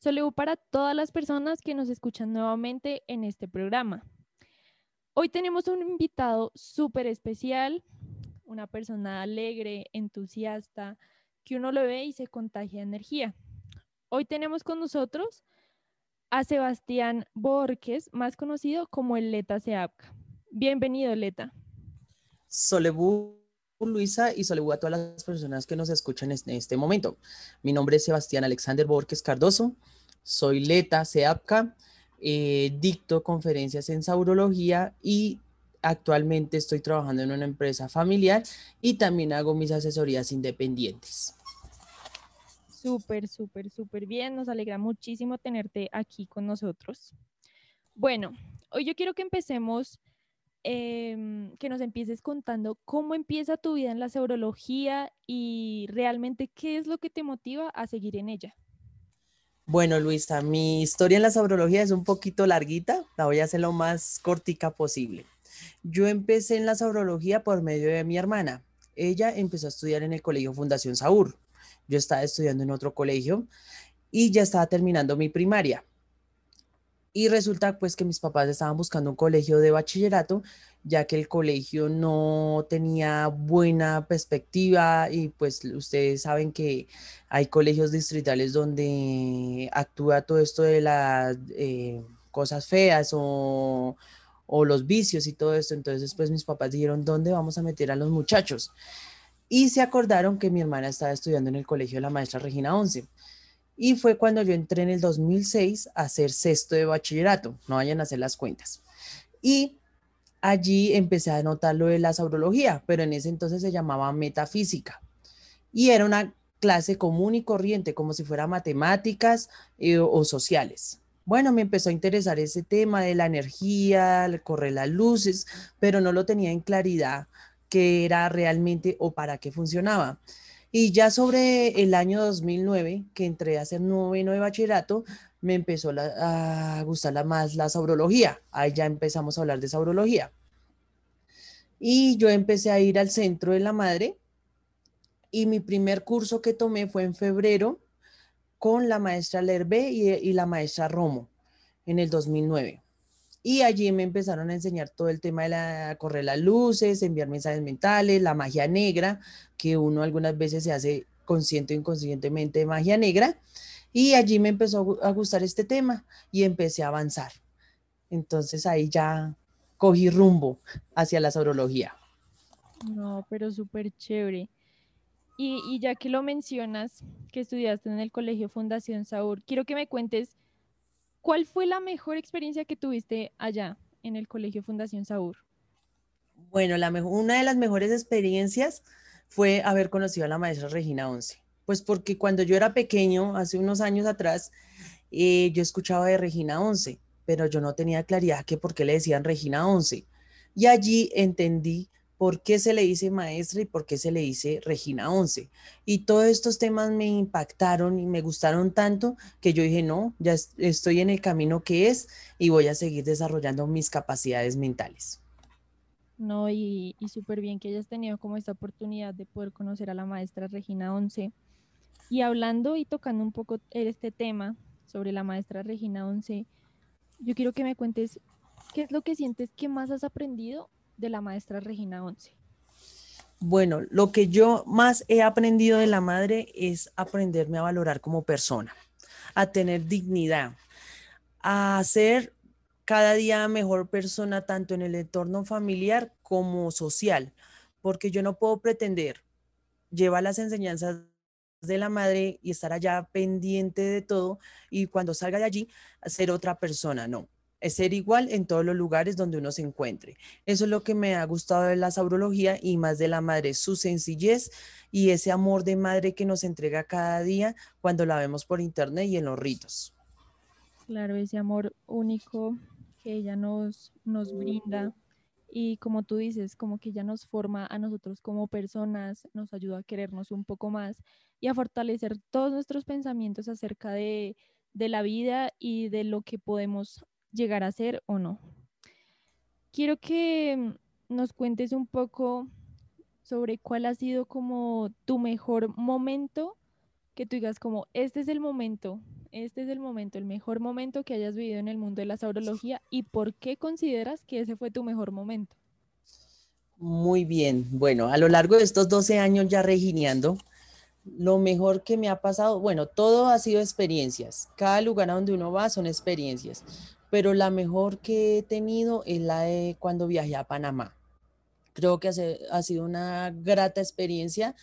Solebu para todas las personas que nos escuchan nuevamente en este programa. Hoy tenemos un invitado súper especial, una persona alegre, entusiasta, que uno lo ve y se contagia energía. Hoy tenemos con nosotros a Sebastián Borges, más conocido como el Leta Seapca. Bienvenido, Leta. Solebu Luisa y Solebu a todas las personas que nos escuchan en este momento. Mi nombre es Sebastián Alexander Borges Cardoso, soy Leta Seapca, eh, dicto conferencias en saurología y actualmente estoy trabajando en una empresa familiar y también hago mis asesorías independientes. Súper, súper, súper bien. Nos alegra muchísimo tenerte aquí con nosotros. Bueno, hoy yo quiero que empecemos, em, que nos empieces contando cómo empieza tu vida en la saurología y realmente qué es lo que te motiva a seguir en ella. Bueno, Luisa, mi historia en la saurología es un poquito larguita, la voy a hacer lo más cortica posible. Yo empecé en la saurología por medio de mi hermana. Ella empezó a estudiar en el Colegio Fundación Saur. Yo estaba estudiando en otro colegio y ya estaba terminando mi primaria. Y resulta pues que mis papás estaban buscando un colegio de bachillerato, ya que el colegio no tenía buena perspectiva y pues ustedes saben que hay colegios distritales donde actúa todo esto de las eh, cosas feas o, o los vicios y todo esto. Entonces pues mis papás dijeron, ¿dónde vamos a meter a los muchachos? Y se acordaron que mi hermana estaba estudiando en el colegio de la maestra Regina 11. Y fue cuando yo entré en el 2006 a hacer sexto de bachillerato, no vayan a hacer las cuentas. Y allí empecé a notar lo de la saurología, pero en ese entonces se llamaba metafísica. Y era una clase común y corriente, como si fuera matemáticas eh, o sociales. Bueno, me empezó a interesar ese tema de la energía, correr las luces, pero no lo tenía en claridad qué era realmente o para qué funcionaba. Y ya sobre el año 2009, que entré a hacer noveno de bachillerato, me empezó a gustar la, más la saurología. Ahí ya empezamos a hablar de saurología. Y yo empecé a ir al centro de la madre y mi primer curso que tomé fue en febrero con la maestra Lerbe y, y la maestra Romo en el 2009. Y allí me empezaron a enseñar todo el tema de la, correr las luces, enviar mensajes mentales, la magia negra, que uno algunas veces se hace consciente o inconscientemente de magia negra. Y allí me empezó a gustar este tema y empecé a avanzar. Entonces ahí ya cogí rumbo hacia la saurología. No, pero súper chévere. Y, y, ya que lo mencionas, que estudiaste en el Colegio Fundación Saur, quiero que me cuentes ¿Cuál fue la mejor experiencia que tuviste allá en el Colegio Fundación Saur? Bueno, una de las mejores experiencias fue haber conocido a la maestra Regina Once. Pues porque cuando yo era pequeño, hace unos años atrás, eh, yo escuchaba de Regina Once, pero yo no tenía claridad que por qué le decían Regina Once. Y allí entendí por qué se le dice maestra y por qué se le dice Regina 11. Y todos estos temas me impactaron y me gustaron tanto que yo dije, no, ya estoy en el camino que es y voy a seguir desarrollando mis capacidades mentales. No, y, y súper bien que hayas tenido como esta oportunidad de poder conocer a la maestra Regina 11. Y hablando y tocando un poco este tema sobre la maestra Regina 11, yo quiero que me cuentes qué es lo que sientes que más has aprendido de la maestra Regina Once? Bueno, lo que yo más he aprendido de la madre es aprenderme a valorar como persona, a tener dignidad, a ser cada día mejor persona tanto en el entorno familiar como social, porque yo no puedo pretender llevar las enseñanzas de la madre y estar allá pendiente de todo y cuando salga de allí ser otra persona, no es ser igual en todos los lugares donde uno se encuentre. Eso es lo que me ha gustado de la saurología y más de la madre, su sencillez y ese amor de madre que nos entrega cada día cuando la vemos por internet y en los ritos. Claro, ese amor único que ella nos, nos brinda y como tú dices, como que ella nos forma a nosotros como personas, nos ayuda a querernos un poco más y a fortalecer todos nuestros pensamientos acerca de, de la vida y de lo que podemos llegar a ser o no. Quiero que nos cuentes un poco sobre cuál ha sido como tu mejor momento, que tú digas como, este es el momento este es el momento, el mejor momento que hayas vivido en el mundo de la saurología y por qué consideras que ese fue tu mejor momento. Muy bien, bueno, a lo largo de estos 12 años ya regineando, lo mejor que me ha pasado, bueno, todo ha sido experiencias. Cada lugar a donde uno va son experiencias, pero la mejor que he tenido es la de cuando viajé a Panamá. Creo que ha sido una grata experiencia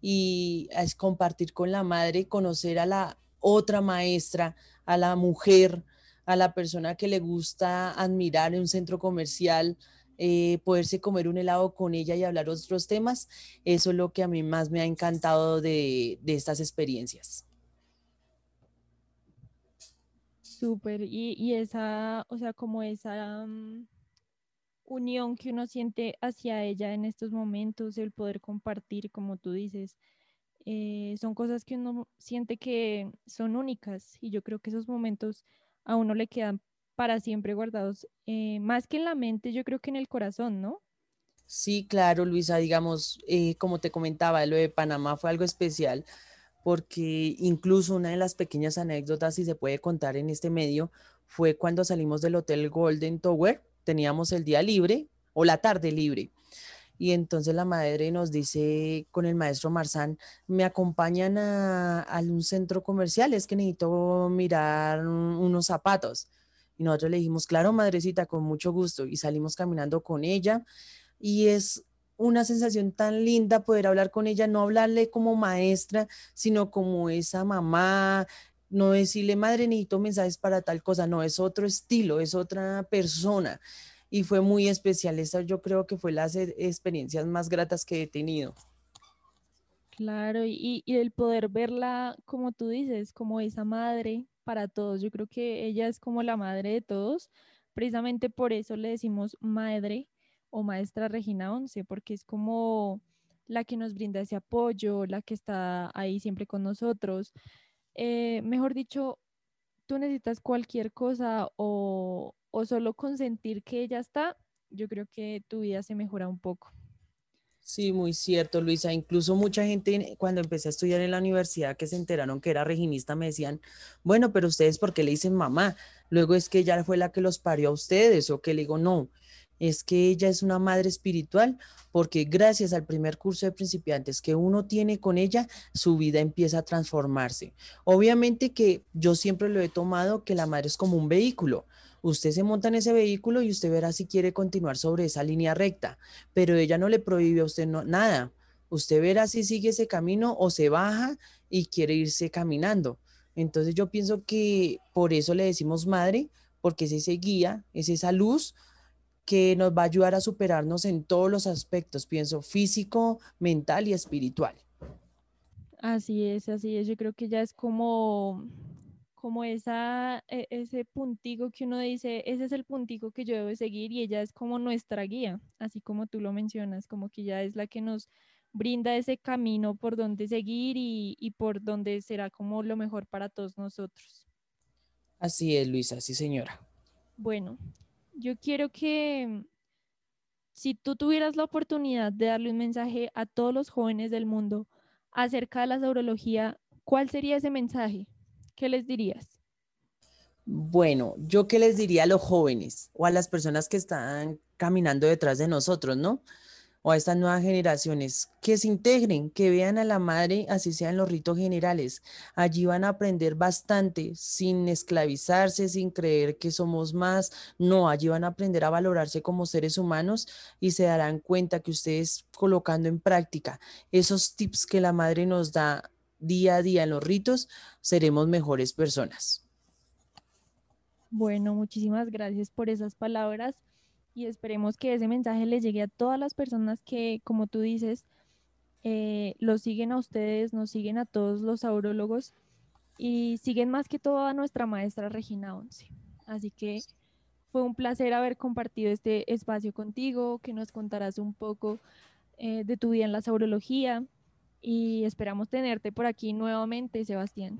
y es compartir con la madre, conocer a la otra maestra, a la mujer, a la persona que le gusta admirar en un centro comercial, eh, poderse comer un helado con ella y hablar otros temas, eso es lo que a mí más me ha encantado de, estas experiencias. Súper, y, esa, o sea, como esa mm, unión que uno siente hacia ella en estos momentos, el poder compartir, como tú dices, eh, son cosas que uno siente que son únicas y yo creo que esos momentos a uno le quedan para siempre guardados, eh, más que en la mente, yo creo que en el corazón, ¿no? Sí, claro, Luisa, digamos, eh, como te comentaba, lo de Panamá fue algo especial porque incluso una de las pequeñas anécdotas, si se puede contar en este medio, fue cuando salimos del Hotel Golden Tower, teníamos el día libre o la tarde libre. Y entonces la madre nos dice con el maestro Marzán, me acompañan a, a un centro comercial, es que necesito mirar unos zapatos. Y nosotros le dijimos, claro, madrecita, con mucho gusto. Y salimos caminando con ella. Y es una sensación tan linda poder hablar con ella, no hablarle como maestra, sino como esa mamá, no decirle, madre, necesito mensajes para tal cosa, no, es otro estilo, es otra persona. Y fue muy especial, esa yo creo que fue las e, experiencias más gratas que he tenido. Claro, y, y el poder verla, como tú dices, como esa madre para todos. Yo creo que ella es como la madre de todos. Precisamente por eso le decimos madre o maestra Regina 11, porque es como la que nos brinda ese apoyo, la que está ahí siempre con nosotros. Eh, mejor dicho, tú necesitas cualquier cosa o, o solo consentir que ella está, yo creo que tu vida se mejora un poco. Sí, muy cierto, Luisa. Incluso mucha gente cuando empecé a estudiar en la universidad que se enteraron que era reginista me decían, bueno, pero ustedes, ¿por qué le dicen mamá? Luego es que ella fue la que los parió a ustedes o que le digo, no, es que ella es una madre espiritual porque gracias al primer curso de principiantes que uno tiene con ella, su vida empieza a transformarse. Obviamente que yo siempre lo he tomado que la madre es como un vehículo usted se monta en ese vehículo y usted verá si quiere continuar sobre esa línea recta, pero ella no le prohíbe a usted nada. Usted verá si sigue ese camino o se baja y quiere irse caminando. Entonces yo pienso que por eso le decimos madre, porque es ese guía, es esa luz que nos va a ayudar a superarnos en todos los aspectos, pienso físico, mental y espiritual. Así es, así es. Yo creo que ya es como como esa, e, ese puntico que uno dice, ese es el puntico que yo debo seguir y ella es como nuestra guía, así como tú lo mencionas, como que ella es la que nos brinda ese camino por donde seguir y, y por donde será como lo mejor para todos nosotros. Así es, Luisa, sí señora. Bueno, yo quiero que si tú tuvieras la oportunidad de darle un mensaje a todos los jóvenes del mundo acerca de la saurología, ¿cuál sería ese mensaje? ¿qué les dirías? Bueno, yo qué les diría a los jóvenes o a las personas que están caminando detrás de nosotros, ¿no? O a estas nuevas generaciones, que se integren, que vean a la madre, así sean los ritos generales. Allí van a aprender bastante, sin esclavizarse, sin creer que somos más. No, allí van a aprender a valorarse como seres humanos y se darán cuenta que ustedes colocando en práctica esos tips que la madre nos da día a día en los ritos, seremos mejores personas. Bueno, muchísimas gracias por esas palabras y esperemos que ese mensaje les llegue a todas las personas que, como tú dices, eh, los siguen a ustedes, nos siguen a todos los aurólogos y siguen más que todo a nuestra maestra Regina Once. Así que fue un placer haber compartido este espacio contigo, que nos contarás un poco eh, de tu vida en la saurología, y esperamos tenerte por aquí nuevamente, Sebastián.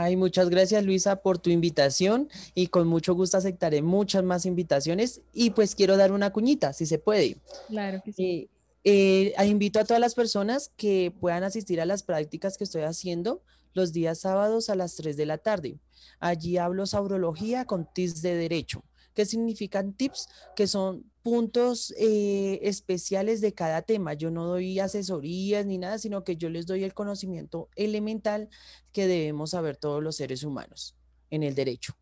Ay, muchas gracias Luisa por tu invitación y con mucho gusto aceptaré muchas más invitaciones y pues quiero dar una cuñita, si se puede. Claro que sí. Eh, Eh, invito a todas las personas que puedan asistir a las prácticas que estoy haciendo los días sábados a las 3 de la tarde. Allí hablo saurología con tips de derecho. ¿Qué significan tips? Que son puntos eh, especiales de cada tema. Yo no doy asesorías ni nada, sino que yo les doy el conocimiento elemental que debemos saber todos los seres humanos en el derecho.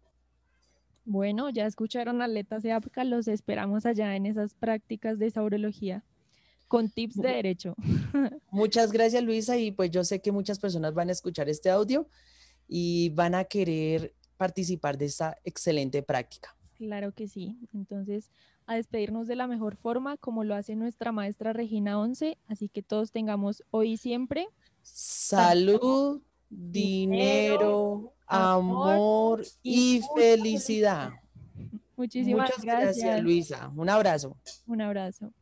Bueno, ya escucharon Atletas de APCA, los esperamos allá en esas prácticas de saurología con tips de derecho. Muchas gracias Luisa y pues yo sé que muchas personas van a escuchar este audio y van a querer participar de esta excelente práctica. Claro que sí. Entonces, a despedirnos de la mejor forma, como lo hace nuestra maestra Regina Once. Así que todos tengamos hoy y siempre salud, dinero, amor y felicidad. Muchísimas Muchas gracias. Luisa. Un abrazo. Un abrazo.